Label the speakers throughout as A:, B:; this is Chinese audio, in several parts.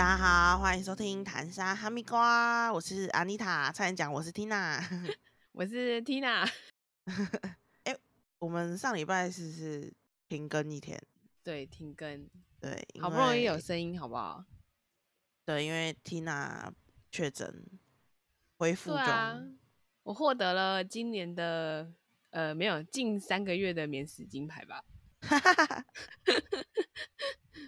A: 大家好，欢迎收听谈沙哈密瓜，我是安妮塔，差点讲我是 Tina，
B: 我是 Tina。
A: 哎，我们上礼拜是是停更一天，
B: 对，停更，
A: 对，
B: 好不容易有声音，好不好？
A: 对，因为 Tina 确诊恢复中，
B: 我获得了今年的呃没有近三个月的免死金牌吧。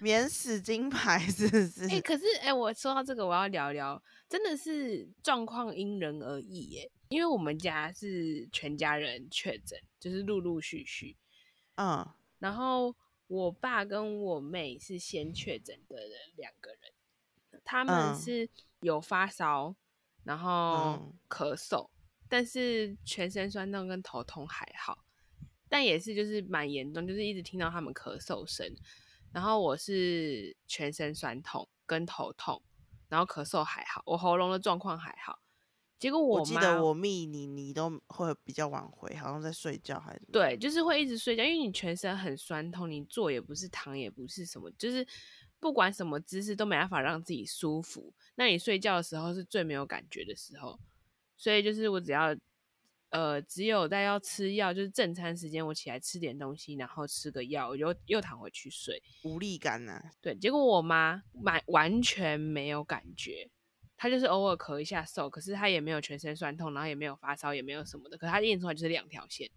A: 免死金牌是不是？
B: 哎，可是哎，我说到这个，我要聊聊，真的是状况因人而异耶。因为我们家是全家人确诊，就是陆陆续续，
A: 嗯，
B: 然后我爸跟我妹是先确诊的人，两个人，他们是有发烧，然后咳嗽，但是全身酸痛跟头痛还好，但也是就是蛮严重，就是一直听到他们咳嗽声。然后我是全身酸痛跟头痛，然后咳嗽还好，我喉咙的状况还好。结果我
A: 记得我密你，你都会比较晚回，好像在睡觉还是？
B: 对，就是会一直睡觉，因为你全身很酸痛，你坐也不是，躺也不是，什么就是不管什么姿势都没办法让自己舒服。那你睡觉的时候是最没有感觉的时候，所以就是我只要。呃，只有在要吃药，就是正餐时间，我起来吃点东西，然后吃个药，我就又躺回去睡，
A: 无力感啊？
B: 对，结果我妈完完全没有感觉，她就是偶尔咳一下嗽，可是她也没有全身酸痛，然后也没有发烧，也没有什么的，可她验出来就是两条线。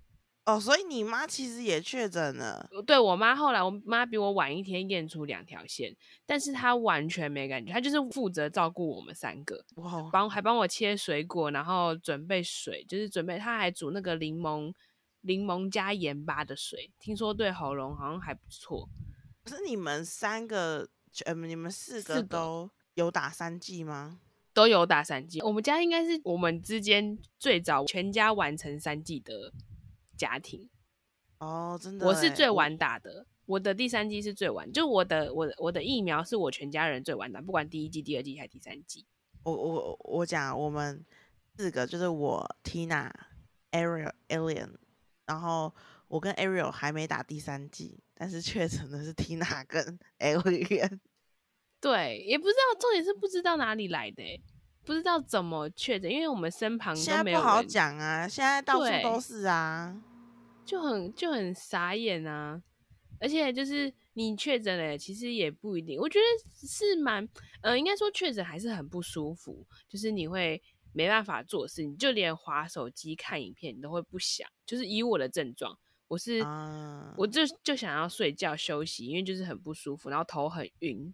A: 哦，所以你妈其实也确诊了。
B: 对我妈后来，我妈比我晚一天验出两条线，但是她完全没感觉，她就是负责照顾我们三个，帮还帮我切水果，然后准备水，就是准备，她还煮那个柠檬柠檬加盐巴的水，听说对喉咙好像还不错。
A: 可是你们三个，呃，你们四个都有打三剂吗？
B: 都有打三剂。我们家应该是我们之间最早全家完成三剂的。家庭
A: 哦，真的，
B: 我是最晚打的，我的第三季是最晚，就我的我我的疫苗是我全家人最晚打，不管第一季、第二季还是第三季。
A: 我我我讲，我们四个就是我 Tina、Ariel、Alien，然后我跟 Ariel 还没打第三季，但是确诊的是 Tina 跟 Alien。
B: 对，也不知道，重点是不知道哪里来的。不知道怎么确诊，因为我们身旁
A: 现在不好讲啊，现在到处都是啊，
B: 就很就很傻眼啊。而且就是你确诊了，其实也不一定，我觉得是蛮呃，应该说确诊还是很不舒服，就是你会没办法做事，你就连划手机看影片你都会不想。就是以我的症状，我是我就就想要睡觉休息，因为就是很不舒服，然后头很晕。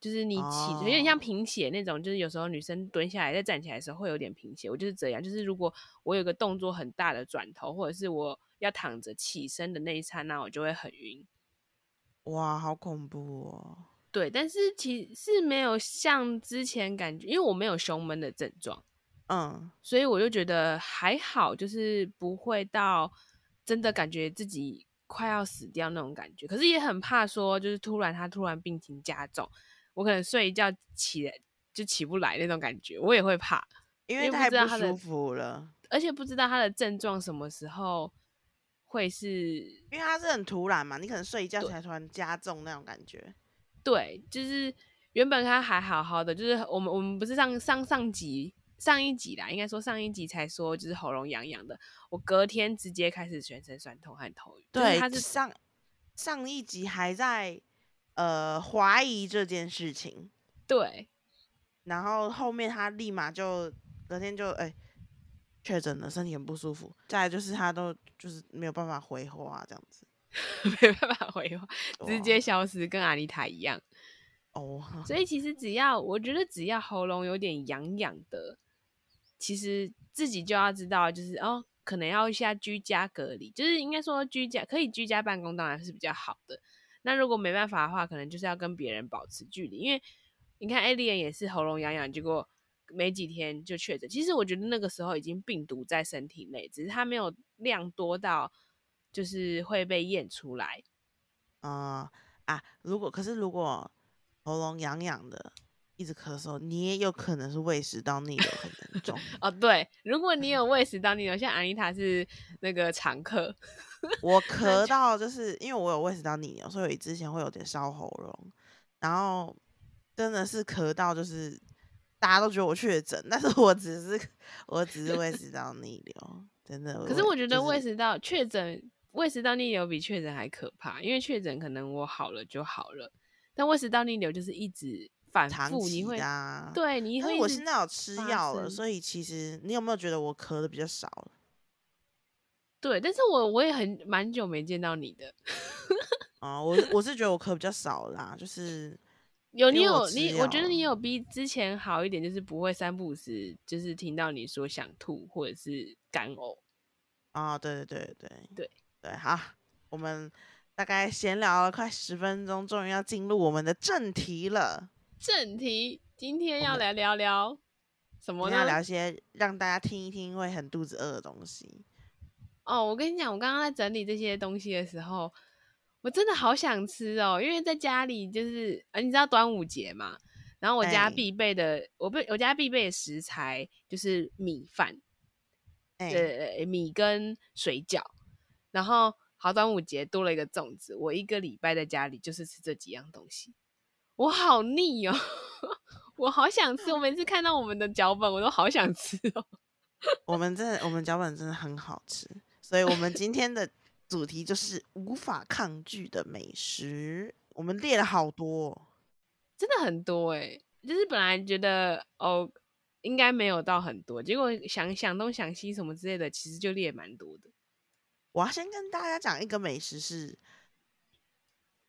B: 就是你起有点像贫血那种，就是有时候女生蹲下来再站起来的时候会有点贫血。我就是这样，就是如果我有个动作很大的转头，或者是我要躺着起身的那一刹那，我就会很晕。
A: 哇，好恐怖哦！
B: 对，但是其实没有像之前感觉，因为我没有胸闷的症状，
A: 嗯，
B: 所以我就觉得还好，就是不会到真的感觉自己快要死掉那种感觉。可是也很怕说，就是突然他突然病情加重。我可能睡一觉起来就起不来那种感觉，我也会怕，
A: 因为太不舒服了，
B: 而且不知道他的症状什么时候会是，
A: 因为他是很突然嘛，你可能睡一觉起来突然加重那种感觉。
B: 对，就是原本他还好好的，就是我们我们不是上上上集上一集啦，应该说上一集才说就是喉咙痒痒的，我隔天直接开始全身酸痛和头晕。
A: 对，
B: 他是
A: 上上一集还在。呃，怀疑这件事情，
B: 对，
A: 然后后面他立马就隔天就哎确诊了，身体很不舒服。再来就是他都就是没有办法回话这样子，
B: 没办法回话，直接消失，跟阿丽塔一样。
A: 哦，
B: 所以其实只要我觉得只要喉咙有点痒痒的，其实自己就要知道，就是哦，可能要一下居家隔离，就是应该说居家可以居家办公，当然是比较好的。那如果没办法的话，可能就是要跟别人保持距离，因为你看艾丽安也是喉咙痒痒，结果没几天就确诊。其实我觉得那个时候已经病毒在身体内，只是它没有量多到就是会被验出来。
A: 啊啊！如果可是如果喉咙痒痒的。一直咳嗽，你也有可能是胃食道逆流很严重
B: 哦。对，如果你有胃食道逆流，像安妮塔是那个常客。
A: 我咳到就是因为我有胃食道逆流，所以之前会有点烧喉咙。然后真的是咳到就是大家都觉得我确诊，但是我只是我只是胃食道逆流，真的。
B: 可是我觉得胃食道确诊，胃食道逆流比确诊还可怕，因为确诊可能我好了就好了，但胃食道逆流就是一直反复，你会。对你
A: 但
B: 会
A: 我现在有吃
B: 发
A: 药了，所以其实你有没有觉得我咳的比较少了？
B: 对，但是我我也很蛮久没见到你的，
A: 啊、我我是觉得我咳比较少啦，就是
B: 有你有你，我觉得你有比之前好一点，就是不会三不五时就是听到你说想吐或者是干呕。
A: 啊、对对对对
B: 对
A: 对，好，我们大概闲聊了快十分钟，终于要进入我们的正题了。
B: 正题，今天要来聊聊什么呢？
A: 要聊一些让大家听一听会很肚子饿的东西。
B: 哦，我跟你讲，我刚刚在整理这些东西的时候，我真的好想吃哦，因为在家里就是，啊，你知道端午节嘛，然后我家
A: 哎
B: 必备的，我不我家必备的食材就是米饭，
A: 哎、
B: 呃，米跟水饺，然后好端午节多了一个粽子，我一个礼拜在家里就是吃这几样东西，我好腻哦，我好想吃，我每次看到我们的脚本，我都好想吃哦。
A: 我们真的，我们脚本真的很好吃，所以我们今天的主题就是无法抗拒的美食。我们列了好多哦，
B: 真的很多哎、就是本来觉得哦应该没有到很多，结果想想东想西什么之类的，其实就列蛮多的。
A: 我要先跟大家讲一个美食是，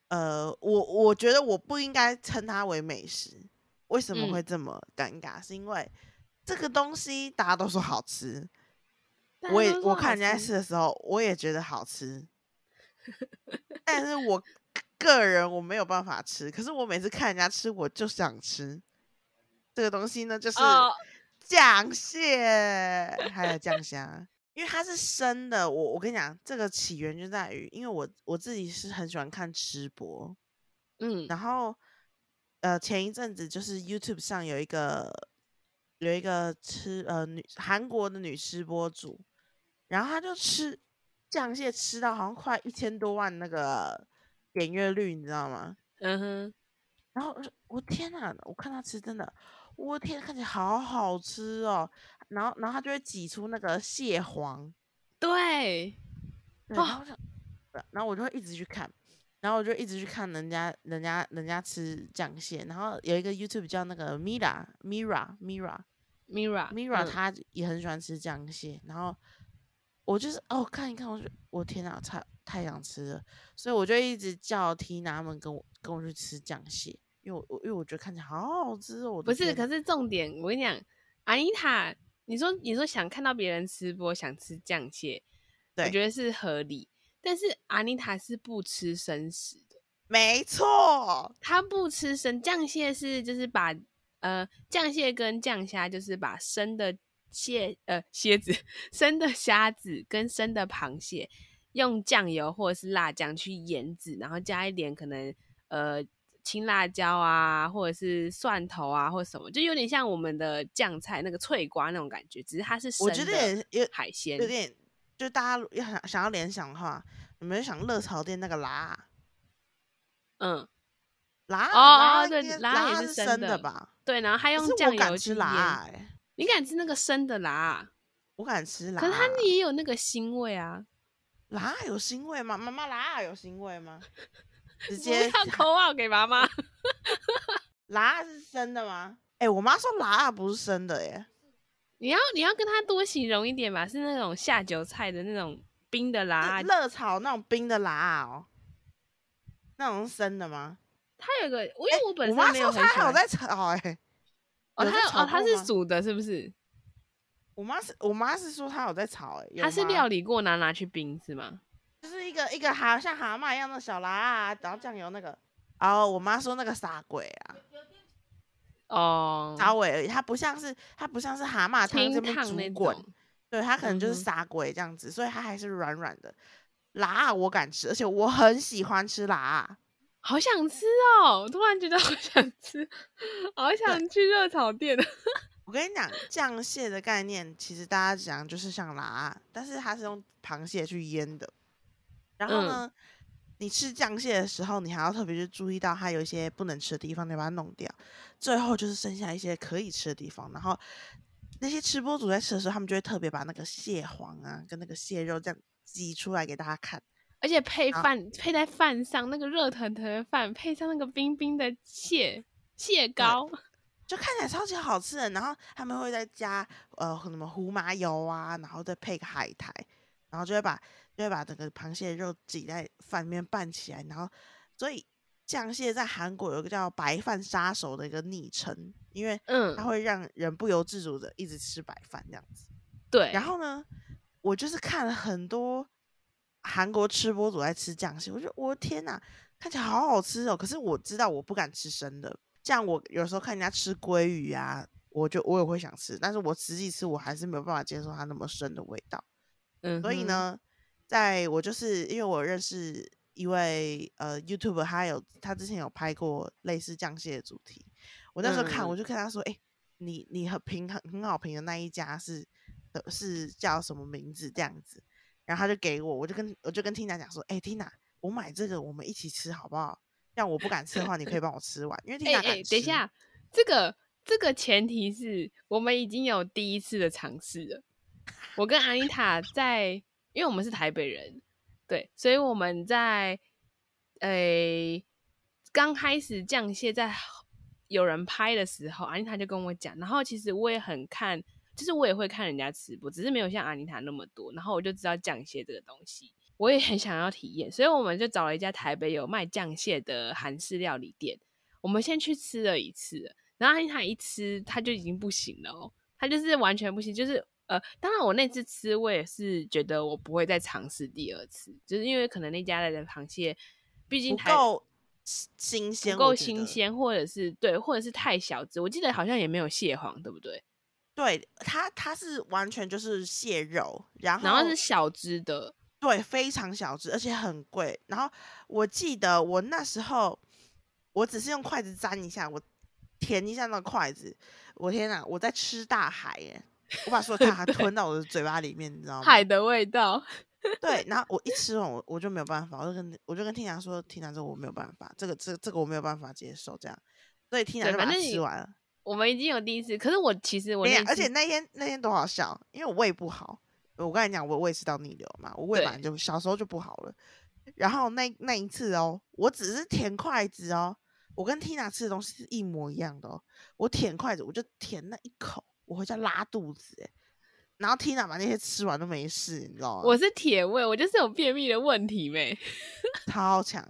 A: 呃，我我觉得我不应该称它为美食，为什么
B: 嗯
A: 会这么尴尬？是因为这个东西大家都说好吃，我也我看人家
B: 吃
A: 吃的时候，我也觉得好吃，但是我个人我没有办法吃。可是我每次看人家吃，我就想吃这个东西呢，就是
B: 哦
A: 酱蟹，还有酱虾，因为它是生的。我我跟你讲，这个起源就在于，因为我我自己是很喜欢看吃播，
B: 嗯
A: 然后呃前一阵子就是 YouTube 上有一个有一个吃呃女韩国的女吃播主，然后她就吃酱蟹吃到好像快一千多万那个点阅率，你知道吗？
B: 嗯哼，
A: 然后我天哪，我看她吃真的，我天，看起来好好吃哦。然后然后他就会挤出那个蟹黄，
B: 对，
A: 然后我就，然后我就会一直去看，然后我就一直去看人家人家人家吃酱蟹，然后有一个 YouTube 叫那个 Mira Mira Mira
B: Mira
A: Mira，
B: 嗯。
A: 他也很喜欢吃酱蟹，然后我就是哦看一看，我就我天哪，太太想吃了，所以我就一直叫 Tina 们跟我跟我去吃酱蟹，因为我我因为我觉得看起来好好吃哦，我
B: 不是，可是重点，我跟你讲，阿妮塔，你说你说想看到别人吃播，想吃酱蟹，我
A: 对
B: 觉得是合理。但是阿妮塔是不吃生食的，
A: 没错，
B: 她不吃生酱蟹是就是把呃酱蟹跟酱虾就是把生的蟹呃蝎子 生的虾子跟生的螃蟹用酱油或者是辣酱去腌制，然后加一点可能呃青辣椒啊，或者是蒜头啊，或者什么，就有点像我们的酱菜那个脆瓜那种感觉，只是它是生
A: 我觉得
B: 的
A: 也有
B: 海鲜
A: 有。点，就大家要想想要联想的话，你们就想热炒店那个辣
B: 嗯，
A: 辣
B: 哦哦对辣也
A: 是
B: 是生的
A: 的吧？
B: 对，然后
A: 还
B: 用酱油去
A: 辣
B: 你敢吃那个生的辣啊？
A: 我敢吃辣。
B: 可是它也有那个腥味啊！
A: 辣有腥味吗？妈妈辣有腥味吗？直接
B: 要口号给妈妈。
A: 辣是生的吗？哎、我妈说辣不是生的耶。
B: 你要你要跟他多形容一点吧，是那种下酒菜的那种冰的辣
A: 是。热炒那种冰的辣哦，那种是生的吗？
B: 它有一个，因为我本身没有
A: 说她有
B: 很喜欢。
A: 在炒哎、
B: 哦，
A: 有在炒
B: 它有哦，它
A: 过吗
B: 是煮的，是不是？
A: 我妈是我妈是说她有在炒哎、有
B: 它是料理过，拿拿去冰是吗？
A: 就是一个一个蛤像蛤蟆一样的小辣啊，然后酱油那个。哦，我妈说那个傻鬼啊，
B: 哦，
A: 稍微而已，它不像是它不像是蛤蟆汤
B: 清
A: 这边
B: 烫那
A: 煮滚，对，它可能就是傻鬼这样子，所以它还是软软的。辣我敢吃，而且我很喜欢吃辣。
B: 好想吃哦！我突然觉得好想吃，好想去热炒店。
A: 我跟你讲，酱蟹的概念其实大家讲就是像辣，但是它是用螃蟹去腌的。然后
B: 嗯
A: 呢，你吃酱蟹的时候，你还要特别去注意到它有一些不能吃的地方，你把它弄掉。最后就是剩下一些可以吃的地方，然后那些吃播主在吃的时候，他们就会特别把那个蟹黄啊跟那个蟹肉这样挤出来给大家看。
B: 而且配
A: 好
B: 饭配在饭上，那个热腾腾的饭配上那个冰冰的蟹蟹膏，
A: 就看起来超级好吃的。然后他们会再加呃什么胡麻油啊，然后再配个海苔，然后就会把就会把整个螃蟹肉挤在饭里面拌起来。然后所以酱蟹在韩国有一个叫“白饭杀手”的一个昵称，因为它
B: 嗯，
A: 会让人不由自主的一直吃白饭这样子。
B: 对，
A: 然后呢，我就是看了很多韩国吃播主在吃酱蟹，我觉得我的天呐，看起来好好吃哦！可是我知道我不敢吃生的，这样我有时候看人家吃鲑鱼啊，我就我也会想吃，但是我实际吃我还是没有办法接受它那么生的味道。
B: 嗯，
A: 所以，呢，在我就是因为我认识一位呃 YouTube，他有他之前有拍过类似酱蟹的主题，我那时候看
B: 嗯。
A: 我就跟他说，哎、你你很评很很好评的那一家是呃是叫什么名字？这样子，然后他就给我，我就跟我就跟 Tina 讲说，哎、t i n a 我买这个我们一起吃好不好？这样我不敢吃的话，你可以帮我吃完，因为 Tina
B: 等一，下，这个这个前提是我们已经有第一次的尝试了。我跟阿妮塔在，因为我们是台北人，对，所以我们在诶刚开始酱蟹在有人拍的时候，安妮塔就跟我讲，然后其实我也很看，就是我也会看人家吃播，只是没有像安妮塔那么多，然后我就知道酱蟹这个东西，我也很想要体验，所以我们就找了一家台北有卖酱蟹的韩式料理店，我们先去吃了一次，然后安妮塔一吃，她就已经不行了哦，她就是完全不行，就是呃，当然我那次吃，我也是觉得我不会再尝试第二次，就是因为可能那家的螃蟹，毕竟台
A: 不够新鲜，
B: 不够。新鲜，或者是对，或者是太小只，我记得好像也没有蟹黄，对不对？
A: 对它，它是完全就是蟹肉，然后
B: 然后是小只的，
A: 对，非常小只，而且很贵。然后我记得我那时候，我只是用筷子沾一下，我舔一下那个筷子，我天哪，我在吃大海耶！我把所有大海吞到我的嘴巴里面，你知道吗？
B: 海的味道。
A: 对，然后我一吃完，我我就没有办法，我就跟我就跟 Tina 说，Tina 这我没有办法，这个这这个我没有办法接受，这样，所以 Tina 就把它吃完了。
B: 我们已经有第一次，可是我其实我
A: 而且那天那天多好笑，因为我胃不好，我跟你讲我胃食道逆流嘛，我胃本来就小时候就不好了。然后那那一次哦，我只是舔筷子哦，我跟 Tina 吃的东西是一模一样的哦。我舔筷子，我就舔那一口，我回家拉肚子哎。然后 Tina 把那些吃完都没事，你知道吗？
B: 我是铁胃，我就是有便秘的问题呗。
A: 超强。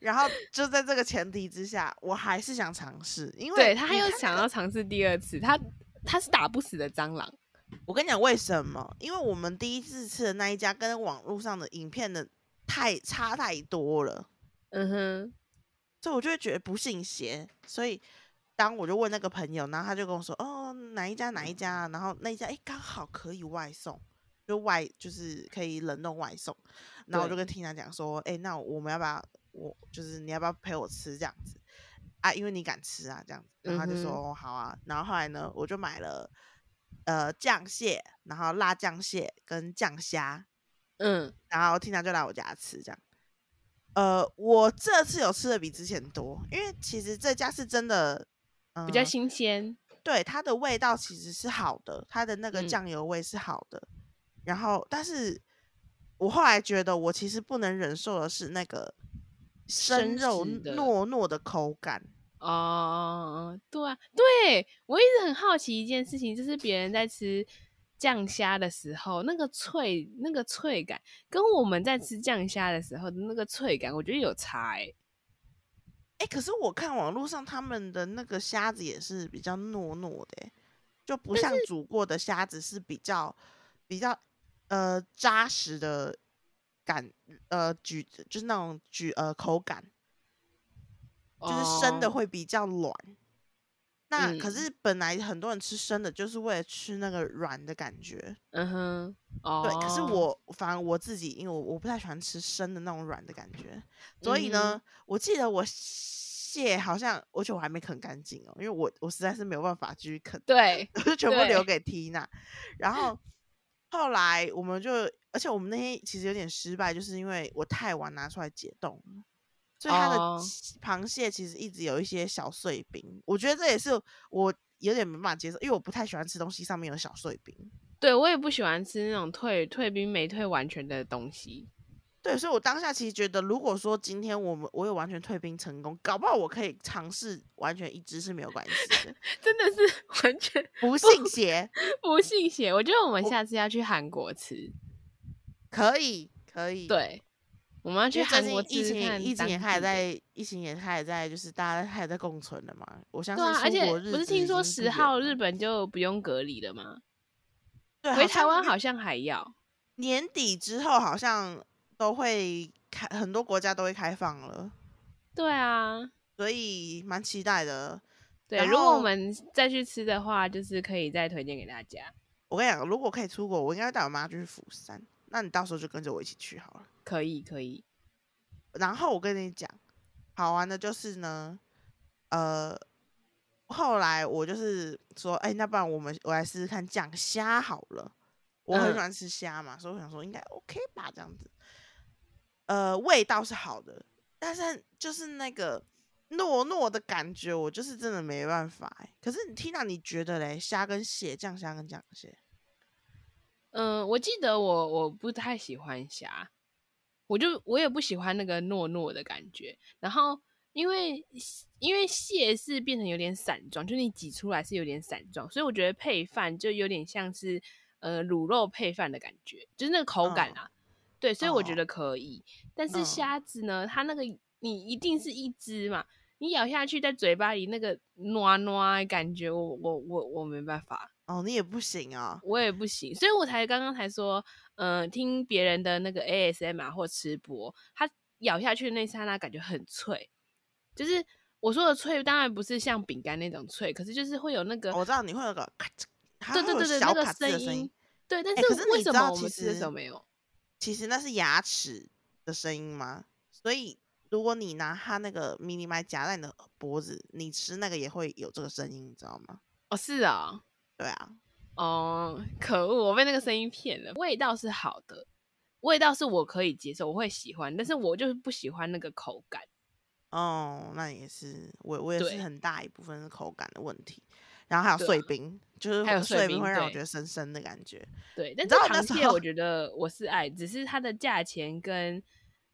A: 然后就在这个前提之下，我还是想尝试，因为
B: 对他又想要尝试第二次，他他是打不死的蟑螂。
A: 我跟你讲为什么？因为我们第一次吃的那一家跟网络上的影片的太差太多了，
B: 嗯哼，
A: 所以我就会觉得不信邪。所以当我就问那个朋友，然后他就跟我说：“哦，哪一家哪一家啊？”然后那一家哎刚好可以外送，就外就是可以冷冻外送。然后我就跟 Tina 讲说：“哎，那我们要不要我就是你要不要陪我吃这样子啊？因为你敢吃啊这样子。”然后他就说：“
B: 嗯
A: 哦，好啊。”然后后来呢，我就买了。呃，酱蟹，然后辣酱蟹跟酱虾，
B: 嗯，
A: 然后 Tina 就来我家吃，这样。呃，我这次有吃的比之前多，因为其实这家是真的，嗯、
B: 比较新鲜。
A: 对它的味道其实是好的，它的那个
B: 嗯
A: 酱油味是好的。然后，但是我后来觉得，我其实不能忍受的是那个生
B: 生
A: 肉糯糯的口感。
B: 哦，对啊，对我一直很好奇一件事情，就是别人在吃酱虾的时候，那个脆、那个脆感，跟我们在吃酱虾的时候的那个脆感，我觉得有差哎、
A: 哎，可是我看网络上他们的那个虾子也是比较糯糯的欸，就不像煮过的虾子是比较比较呃扎实的感，呃咀就是那种咀呃口感，就是生的
B: 哦
A: 会比较软。那可
B: 嗯。
A: 是本来很多人吃生的，就是为了吃那个软的感觉。
B: 嗯哼，哦，
A: 对，可是我反而我自己，因为我我不太喜欢吃生的那种软的感觉，所以呢，我记得我蟹好像，而且我还没啃干净哦，因为我我实在是没有办法继续啃，
B: 对，
A: 我就全部留
B: 对。
A: 给缇娜。然后 后来我们就，而且我们那天其实有点失败，就是因为我太晚拿出来解冻了，所以它的
B: 哦
A: 螃蟹其实一直有一些小碎冰。我觉得这也是我有点没办法接受，因为我不太喜欢吃东西上面有小碎冰。
B: 对我也不喜欢吃那种退退冰没退完全的东西。
A: 对，所以我当下其实觉得，如果说今天我们我有完全退冰成功，搞不好我可以尝试完全一只是没有关系的，
B: 真的是完全
A: 不信邪，
B: 不信邪。我觉得我们下次要去韩国吃，
A: 可以可以。，
B: 对，我们要去韩国
A: 近疫情疫情也开始
B: 当地的
A: 在疫情也开始在就是大家开始在共存了嘛，我相信
B: 对啊，而且不是听说十号日本就不用隔离了吗？
A: 对
B: 回台湾好像还要。
A: 年底之后好像都会开，很多国家都会开放了，
B: 对啊，
A: 所以蛮期待的。
B: 对，如果我们再去吃的话，就是可以再推荐给大家。
A: 我跟你讲，如果可以出国，我应该带我妈去釜山，那你到时候就跟着我一起去好了。
B: 可以，可以。
A: 然后我跟你讲，好玩的就是呢，呃，后来我就是说，哎、那不然我们我来试试看酱虾好了。我很喜
B: 嗯
A: 欢吃虾嘛，所以我想说应该 OK 吧，这样子。呃，味道是好的，但是就是那个糯糯的感觉，我就是真的没办法哎、可是你 Tina，你觉得嘞？虾跟蟹，酱虾跟酱蟹，
B: 嗯，我记得我我不太喜欢虾，我就我也不喜欢那个糯糯的感觉。然后因为因为蟹是变成有点散状，就你挤出来是有点散状，所以我觉得配饭就有点像是呃卤肉配饭的感觉，就是那个口感
A: 嗯
B: 啊。对，所以我觉
A: 哦
B: 得可以。但是
A: 嗯
B: 虾子呢，它那个你一定是一只嘛，你咬下去在嘴巴里那个糯糯的感觉，我我我我没办法。
A: 哦，你也不行啊、
B: 我也不行，所以我才刚刚才说，嗯、听别人的那个 ASMR 或吃播，它咬下去的那一刹那感觉很脆，就是我说的脆，当然不是像饼干那种脆，可是就是会有那个，
A: 我知道你会有个咔嚓，它
B: 对对对对，那个
A: 小的声
B: 音
A: 音。，
B: 对，但
A: 是
B: 为什么我们吃的时候没有？
A: 其实那是牙齿的声音吗？所以如果你拿它那个迷你麦夹在你的脖子，你吃那个也会有这个声音，你知道吗？
B: 哦，是啊、
A: 对啊，
B: 哦，可恶，我被那个声音骗了。味道是好的，味道是我可以接受，我会喜欢，但是我就是不喜欢那个口感。
A: 哦，那也是，我我也是很大一部分是口感的问题，然后还有碎冰，就是
B: 还有
A: 碎冰会让我觉得生生的感觉。
B: 对，但是螃蟹我觉得我是爱，只是它的价钱跟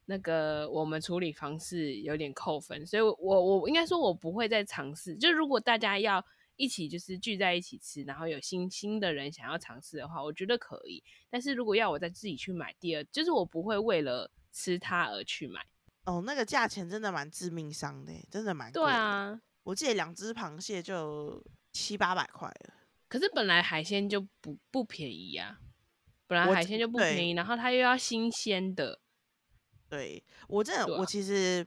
B: 那个我们处理方式有点扣分，所以我我我应该说我不会再尝试。就如果大家要一起就是聚在一起吃，然后有新新的人想要尝试的话，我觉得可以。但是如果要我再自己去买第二，就是我不会为了吃它而去买。
A: 哦，那个价钱真的蛮致命伤的，真的蛮贵的。
B: 对啊，
A: 我记得两只螃蟹就七八百块了。
B: 可是本来海鲜就不不便宜啊，本来海鲜就不便宜，然后它又要新鲜的。
A: 对我真的，我其实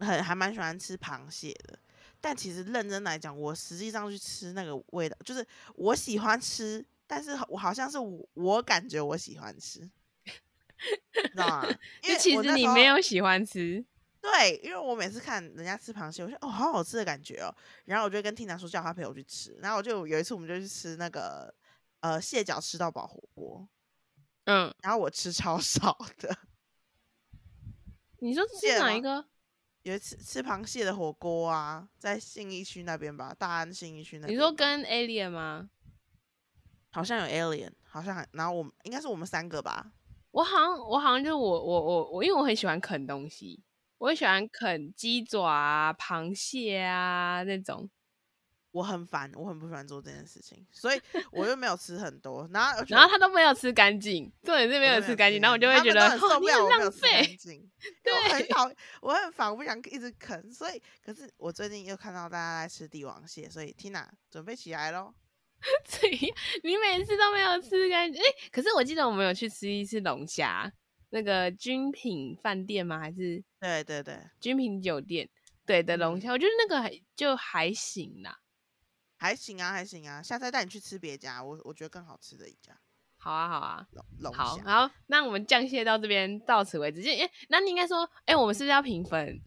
A: 很还蛮喜欢吃螃蟹的，但其实认真来讲，我实际上去吃那个味道，就是我喜欢吃，但是我好像是我我感觉我喜欢吃，你知道吗？因为
B: 其实你没有喜欢吃，
A: 对，因为我每次看人家吃螃蟹，我说哦，好好吃的感觉哦。然后我就跟 Tina 说叫他陪我去吃，然后我就有一次我们就去吃那个呃蟹脚吃到饱火锅，
B: 嗯，
A: 然后我吃超少的。
B: 你说
A: 记得吗
B: 是哪一个？
A: 有一次吃螃蟹的火锅啊，在信义区那边吧，大安信义区那边。
B: 你说跟 Alien 吗？
A: 好像有 alien，好像还然后我们应该是我们三个吧。
B: 我好像我好像就我我我我，因为我很喜欢啃东西，我很喜欢啃鸡爪啊、螃蟹啊那种。
A: 我很烦，我很不喜欢做这件事情，所以我就没有吃很多。然后
B: 然后他都没有吃干净，重点是没有吃干净，然后我就会觉得
A: 受不了
B: 浪
A: 我没有吃干
B: 费。
A: 净。因为我很讨，我很烦，我不想一直啃。所以，可是我最近又看到大家在吃帝王蟹，所以 Tina 准备起来喽。
B: 这样你每次都没有吃干净。哎、可是我记得我们有去吃一次龙虾，那个君品饭店吗？还是
A: 对对对，
B: 君品酒店？对的龙
A: 嗯
B: 虾，我觉得那个还就还行啦。
A: 还行啊，还行啊。下次再带你去吃别家，我我觉得更好吃的一家
B: 好啊，好啊。
A: 龙龙
B: 好，
A: 虾。
B: 好，那我们酱蟹到这边到此为止。就诶，那你应该说，哎、我们是不是要评分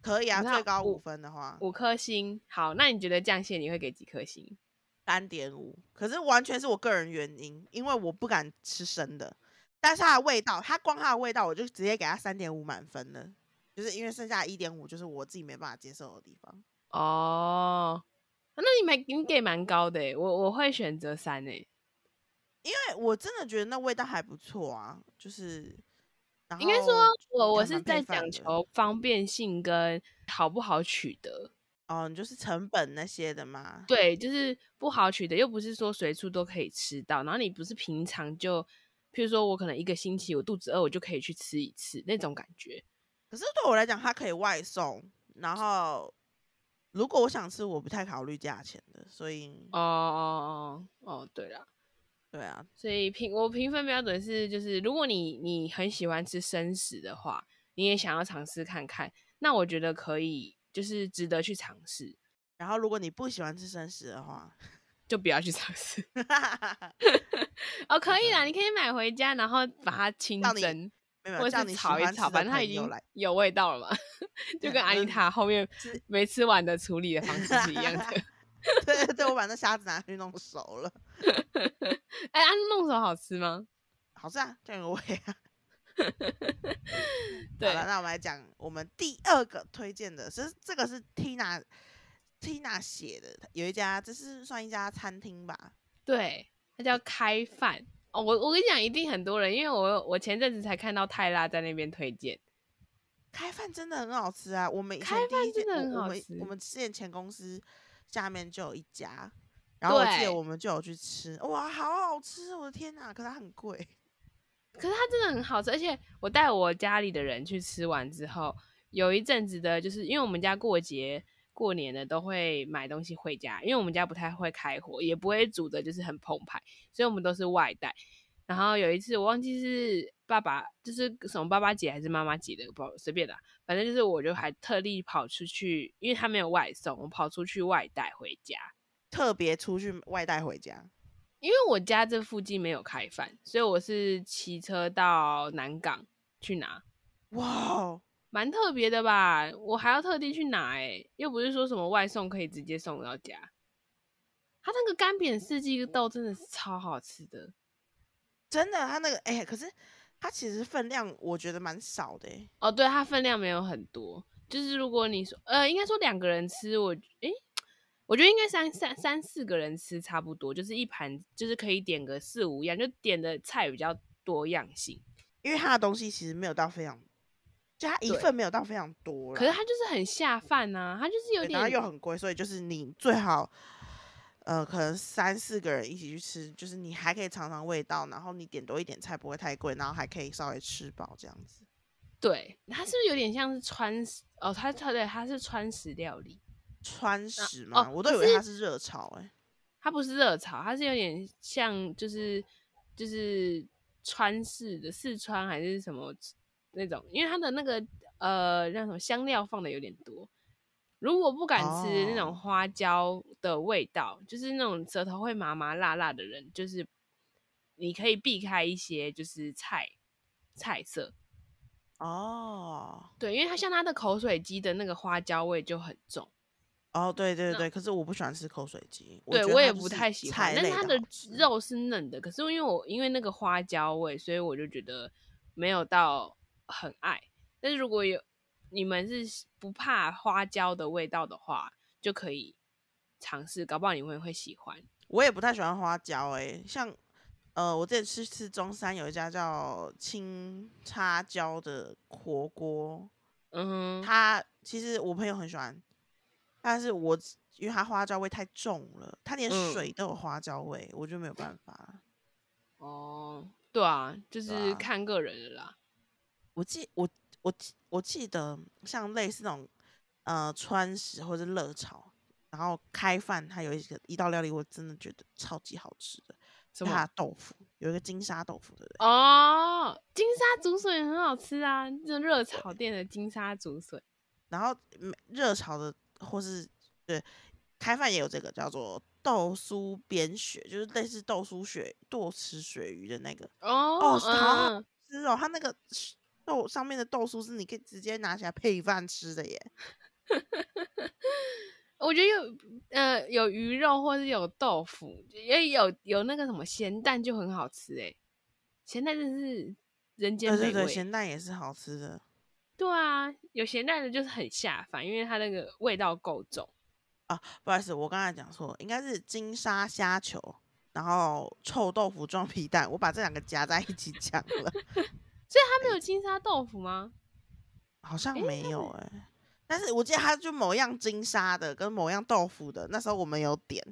A: 可以啊，最高
B: 五
A: 五分的话，
B: 五颗星？好，那你觉得酱蟹你会给几颗星？
A: 三点五，可是完全是我个人原因，因为我不敢吃生的。但是它的味道，它光它的味道，我就直接给它三点五满分了，就是因为剩下一点五就是我自己没办法接受的地方。
B: 哦，那你买你给蛮高的诶，我我会选择三诶，
A: 因为我真的觉得那味道还不错啊，就是然
B: 应该说我我是在讲求方便性跟好不好取得。
A: 哦，你就是成本那些的嘛。
B: 对，就是不好取得，又不是说随处都可以吃到。然后你不是平常就，譬如说我可能一个星期我肚子饿，我就可以去吃一次那种感觉。
A: 可是对我来讲，它可以外送，然后如果我想吃，我不太考虑价钱的，所以
B: 哦哦哦哦，对了，
A: 对啊，
B: 所以评我评分标准是，就是如果你你很喜欢吃生食的话，你也想要尝试看看，那我觉得可以，就是值得去尝试，
A: 然后如果你不喜欢吃生食的话，
B: 就不要去尝试。哦，可以啦，你可以买回家，然后把它清蒸。
A: 没有
B: 或
A: 叫你喜
B: 是炒一炒，反正它已经有味道了嘛，就跟阿妮
A: 嗯
B: 塔后面
A: 是
B: 没吃完的处理的方式是一样的。
A: 对对对，我把那虾子拿去弄熟了，
B: 哎，安弄熟好吃吗？
A: 好吃啊，这样有味啊。
B: 对
A: 好了，那我们来讲我们第二个推荐的是这个是 Tina Tina 写的，有一家这是算一家餐厅吧？
B: 对，它叫开饭哦。我我跟你讲，一定很多人，因为我我前阵子才看到泰拉在那边推荐。
A: 开饭真的很好吃啊！我们
B: 开饭真的很好吃
A: 我们之前前公司下面就有一家，然后我记得我们就有去吃，哇，好好吃！我的天哪，可是它很贵。
B: 可是它真的很好吃，而且我带我家里的人去吃完之后，有一阵子的，就是因为我们家过节、过年的都会买东西回家，因为我们家不太会开火，也不会煮的就是很澎湃，所以我们都是外带。然后有一次我忘记是爸爸，就是什么爸爸节还是妈妈节的，不随便啦，反正就是我就还特地跑出去，因为他没有外送，我跑出去外带回家。
A: 特别出去外带回家，
B: 因为我家这附近没有开饭，所以我是骑车到南港去拿。
A: 哇哦，
B: 蛮特别的吧？我还要特地去拿、欸，又不是说什么外送可以直接送到家。它那个干煸四季豆真的是超好吃的，
A: 真的，它那个哎、可是它其实分量我觉得蛮少的、欸，
B: 哦，对，它分量没有很多，就是如果你说，呃，应该说两个人吃，我，诶、我觉得应该三三三四个人吃差不多，就是一盘就是可以点个四五样，就点的菜比较多样性。
A: 因为它的东西其实没有到非常，就它一份没有到非常多啦，
B: 可是它就是很下饭呐、它就是有
A: 点然后
B: 点
A: 又很贵，所以就是你最好，呃，可能三四个人一起去吃，就是你还可以尝尝味道，然后你点多一点菜不会太贵，然后还可以稍微吃饱这样子。
B: 对，它是不是有点像是川食？哦，它它对，它是川食料理。
A: 川食
B: 哦
A: 嘛，我都以为它是热炒哎、
B: 它不是热炒，它是有点像就是就是川式的四川还是什么那种，因为它的那个呃那种香料放的有点多。如果不敢吃那种
A: 哦
B: 花椒的味道，就是那种舌头会麻麻辣辣的人，就是你可以避开一些就是菜菜色。
A: 哦
B: 对，因为它像它的口水鸡的那个花椒味就很重。
A: 哦，对对对，可是我不喜欢吃口水鸡，
B: 对我也不太喜欢，
A: 菜类
B: 但是它的肉是嫩的，可是因为我因为那个花椒味，所以我就觉得没有到很爱。但是如果有你们是不怕花椒的味道的话，就可以尝试，搞不好你们会喜欢。
A: 我也不太喜欢花椒诶、像呃，我之前吃吃中山有一家叫青叉椒的火锅，
B: 嗯哼，
A: 它其实我朋友很喜欢，但是我因为它花椒味太重了，它连
B: 嗯
A: 水都有花椒味，我就没有办法。
B: 哦，对啊，就是看个人的啦。
A: 我记我我记我记得像类似那种呃川食或者热炒，然后开饭，它有一个一道料理，我真的觉得超级好吃的，是它的豆腐，有一个金沙豆腐，对不对？
B: 哦，金沙竹笋也很好吃啊，这热炒店的金沙竹笋。
A: 然后嗯热炒的或是对开饭也有这个叫做豆酥扁鳕，就是类似豆酥鳕剁豉鳕鱼的那个
B: 哦，
A: 哦好好
B: 嗯
A: 吃哦，它那个豆上面的豆酥是你可以直接拿起来配饭吃的耶。
B: 我觉得有呃有鱼肉或是有豆腐，也有有那个什么咸蛋就很好吃哎，咸蛋真是人间美味。
A: 对对对，咸蛋也是好吃的。
B: 对啊，有咸蛋的就是很下饭，因为它那个味道够重
A: 啊。不好意思，我刚才讲错，应该是金沙虾球，然后臭豆腐装皮蛋，我把这两个夹在一起讲了。
B: 所以他没有金沙豆腐吗？
A: 好像没有哎。但是我记得它就某样金沙的跟某样豆腐的，那时候我们有点，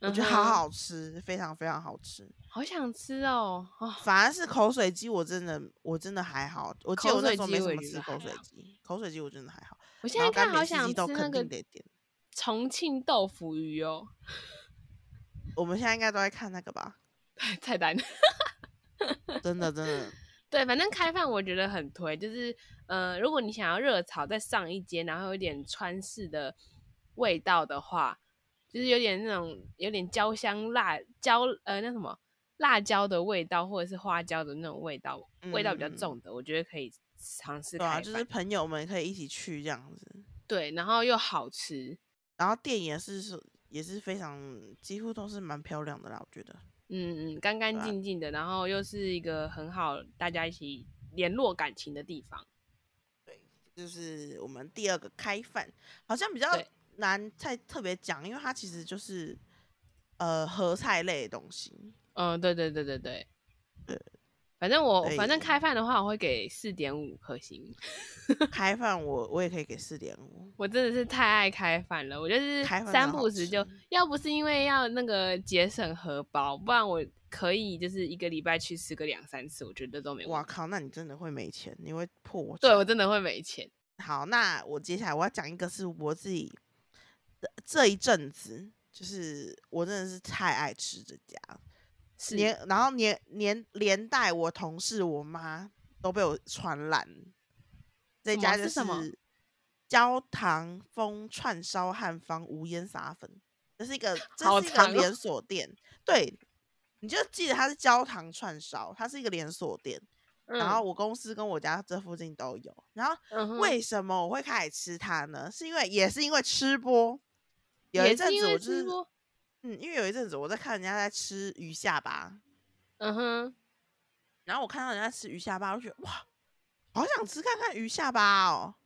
A: 我觉得好好吃，非常非常好吃，
B: 好想吃哦。
A: 反而是口水鸡，我真的我真的还好，我记得我那时候没什么吃口水鸡，口水鸡我真的还好。
B: 我现在看好想吃那个
A: 点
B: 重庆豆腐鱼哦。
A: 我们现在应该都在看那个吧？
B: 菜单，
A: 真 的真的。
B: 对，反正开饭我觉得很推，就是呃，如果你想要热炒再上一间，然后有点川式的味道的话，就是有点那种有点焦香辣椒呃那什么辣椒的味道，或者是花椒的那种味道，味道比较重的，我觉得可以尝试开
A: 就是朋友们可以一起去这样子。
B: 对，然后又好吃，
A: 然后店也是是也是非常几乎都是蛮漂亮的啦，我觉得。
B: 嗯嗯，干干净净的，然后又是一个很好大家一起联络感情的地方。
A: 对，就是我们第二个开饭，好像比较难太特别讲，因为它其实就是呃合菜类的东西。
B: 嗯，对对对对对。反正我反正开饭的话，我会给四点五颗星。
A: 开饭我我也可以给四点五。
B: 我真的是太爱开饭了，我就是三不时就要不是因为要那个节省荷包，不然我可以就是一个礼拜去吃个两三次，我觉得都没。
A: 哇靠，那你真的会没钱，你会破。
B: 对我真的会没钱。
A: 好，那我接下来我要讲一个是我自己这一阵子，就是我真的是太爱吃这家。连然后连连连带我同事我妈都被我传染，这家就是焦糖风串烧汉方无烟撒粉，这是一个这是一个连锁店，对，你就记得它是焦糖串烧，它是一个连锁店，然后我公司跟我家这附近都有，然后为什么我会开始吃它呢？是因为也是因为吃播，有一阵子我就是。嗯，因为有一阵子我在看人家在吃鱼下巴，嗯哼，然后我看到人家吃鱼下巴，我觉得哇，好想吃看看鱼下巴哦，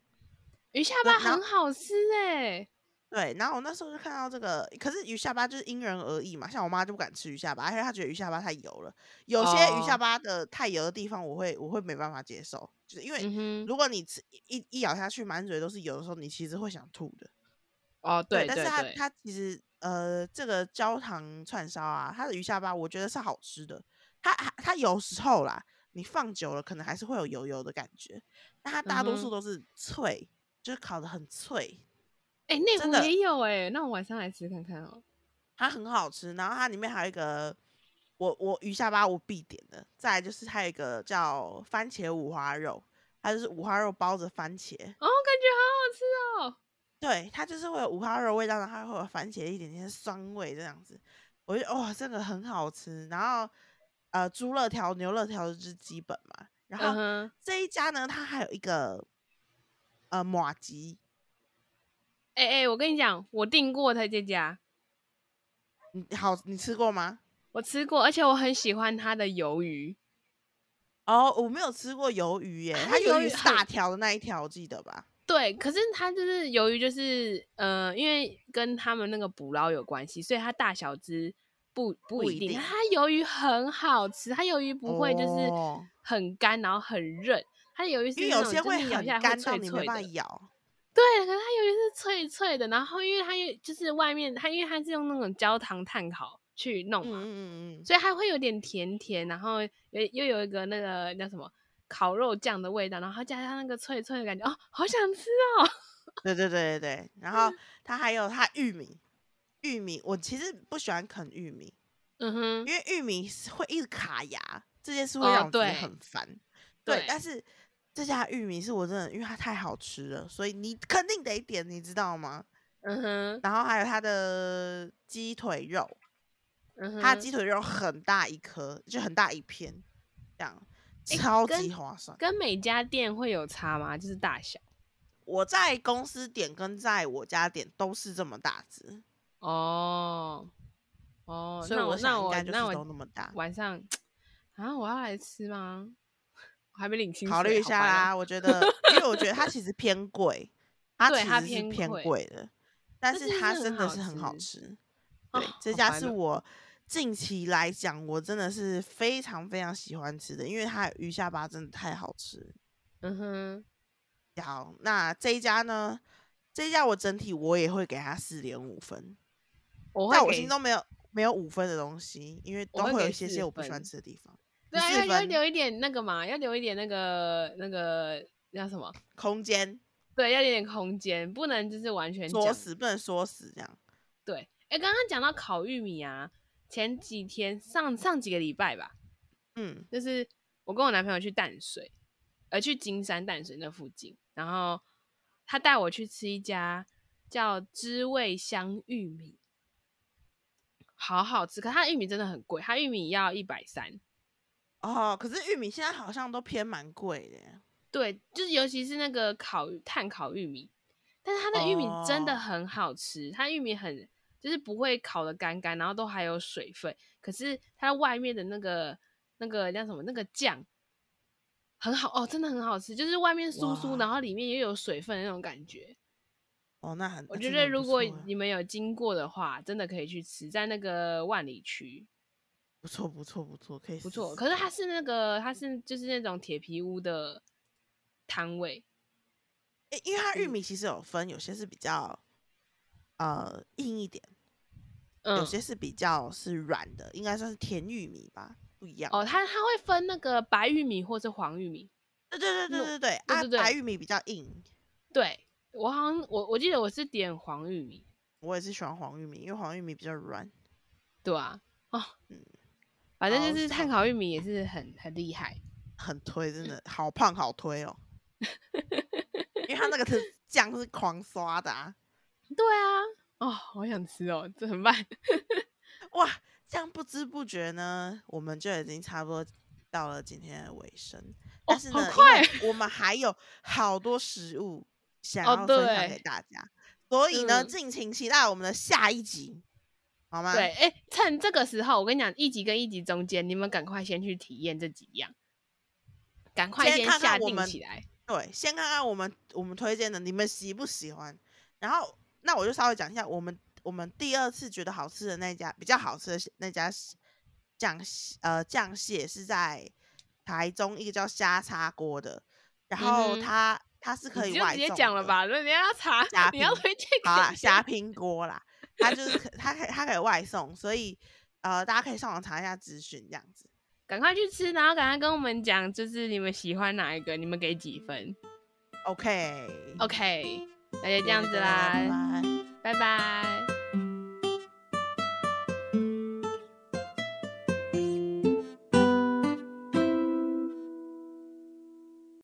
B: 鱼下巴很好吃哎，
A: 对，然后我那时候就看到这个，可是鱼下巴就是因人而异嘛，像我妈就不敢吃鱼下巴，因为她觉得鱼下巴太油了，有些鱼下巴的太油的地方，我会我会没办法接受，就是因为如果你吃一一咬下去满嘴都是油的时候，你其实会想吐的。
B: 哦，对，
A: 但是它它其实。呃，这个焦糖串烧啊，它的鱼下巴我觉得是好吃的。它它有时候啦，你放久了可能还是会有油油的感觉，但它大多数都是脆，就是烤的很脆。
B: 哎，内湖也有哎，那我晚上来吃看看哦。
A: 它很好吃，然后它里面还有一个我我鱼下巴我必点的，再来就是还有一个叫番茄五花肉，它就是五花肉包着番茄，哦，感觉
B: 好好吃哦。
A: 对，它就是会有五花肉味道，然后会有番茄一点点酸味这样子，我觉得哇，这个很好吃。然后呃，猪肋条、牛肋条是基本嘛。然后这一家呢，它还有一个呃马吉。
B: 哎哎，我跟你讲，我订过他这家。
A: 你好，你吃过吗？
B: 我吃过，而且我很喜欢它的鱿鱼。
A: 哦，我没有吃过鱿鱼耶，它鱿鱼是大条的那一条，记得吧？
B: 对，可是它就是由于就是呃，因为跟他们那个捕捞有关系，所以它大小只不不一定。它鱿鱼很好吃，它鱿鱼不会就是很干，然后很韧。它鱿鱼是
A: 有些会
B: 咬下来
A: 会
B: 脆脆
A: 的。咬。
B: 对，可是它鱿鱼是脆脆的，然后因为它又就是外面它因为它是用那种焦糖炭烤去弄嘛，嗯嗯嗯，所以它会有点甜甜，然后又又有一个那个叫什么？烤肉酱的味道，然后加上那个脆脆的感觉，哦，好想吃哦！
A: 对对对对对，然后 它还有它玉米，玉米我其实不喜欢啃玉米，嗯哼，因为玉米会一直卡牙，这件事会让我觉得很烦。对，但是这家玉米是我真的，因为它太好吃了，所以你肯定得点，你知道吗？嗯哼，然后还有它的鸡腿肉，嗯哼，它的鸡腿肉很大一颗，就很大一片，这样。超级划算，
B: 跟每家店会有差吗？就是大小。
A: 我在公司点跟在我家点都是这么大只，
B: 哦哦，
A: 所以我
B: 那那我
A: 想应该就是
B: 那我
A: 都那么大。
B: 晚上啊，我要来吃吗？我还没领薪水，
A: 考虑一下啦，我觉得，因为我觉得它其实偏贵，它 其实是
B: 偏
A: 偏
B: 贵
A: 贵的，但
B: 但
A: 是它真的是很好
B: 吃
A: 对，这家是我近期来讲，我真的是非常非常喜欢吃的，因为它的鱼下巴真的太好吃。
B: 嗯哼，
A: 好，那这一家呢？这一家我整体我也会给它四点五分，在我心中没有没有五分的东西，因为都会有一些些我不喜欢吃的地方。
B: 对啊，要要留一点那个嘛，要留一点那个那个叫什么？
A: 空间
B: 对，要留点空间，不能就是完全讲
A: 说死不能说死这样。
B: 对。哎，刚刚讲到烤玉米啊，前几天上上几个礼拜吧，
A: 嗯，
B: 就是我跟我男朋友去淡水，呃，去金山淡水那附近，然后他带我去吃一家叫知味香玉米，好好吃。可它玉米真的很贵，它玉米要一百三。
A: 哦，可是玉米现在好像都偏蛮贵的。
B: 对，就是尤其是那个烤炭烤玉米，但是它的玉米真的
A: 哦
B: 很好吃，它玉米很就是不会烤的干干，然后都还有水分，可是它外面的那个那个叫什么那个酱很好哦，真的很好吃，就是外面酥酥，然后里面又有水分的那种感觉。
A: 哦，那很，
B: 我觉得如果你们有经过的话，真的可以去吃，在那个万里区
A: 不错不错不错，可以
B: 不错。可是它是那个它是就是那种铁皮屋的摊位，
A: 诶因为它玉
B: 嗯
A: 米其实有分，有些是比较呃硬一点，有
B: 嗯，
A: 些是比较是软的，应该算是甜玉米吧，不一样。
B: 哦，它它会分那个白玉米或是黄玉米。
A: 对对对对对对，啊，白玉米比较硬，
B: 对我好像我我记得我是点黄玉米，
A: 我也是喜欢黄玉米，因为黄玉米比较软。
B: 对啊，哦，
A: 嗯
B: 反正就是
A: 碳
B: 烤玉米也是很很厉害。
A: 很推，真的好胖好推哦，因为它那个是酱是狂刷的啊，
B: 对啊，哦，好想吃哦，这怎么办？
A: 哇，这样不知不觉呢，我们就已经差不多到了今天的尾声。但是呢，
B: 好快
A: 我们还有好多食物想
B: 哦
A: 要分享
B: 对
A: 给大家，所以呢，
B: 嗯
A: 敬请期待我们的下一集，好吗？
B: 对，哎，趁这个时候，我跟你讲，一集跟一集中间，你们赶快先去体验这几样，赶快
A: 先看看
B: 先下定起来。
A: 对，先看看我们我们推荐的，你们喜不喜欢？然后，那我就稍微讲一下，我们我们第二次觉得好吃的那家比较好吃的那家酱呃酱蟹是在台中一个叫虾叉锅的，然后它、它是可以
B: 你就直接？讲了吧，那你要查
A: 虾，
B: 你要
A: 拼
B: 推荐
A: 好啦，虾拼锅啦，它就是可它可以它可以外送，所以呃大家可以上网查一下资讯这样子。
B: 赶快去吃，然后赶快跟我们讲，就是你们喜欢哪一个，你们给几分 OK，？OK，那就这样子
A: 拜
B: 啦，
A: 拜。
B: 拜拜。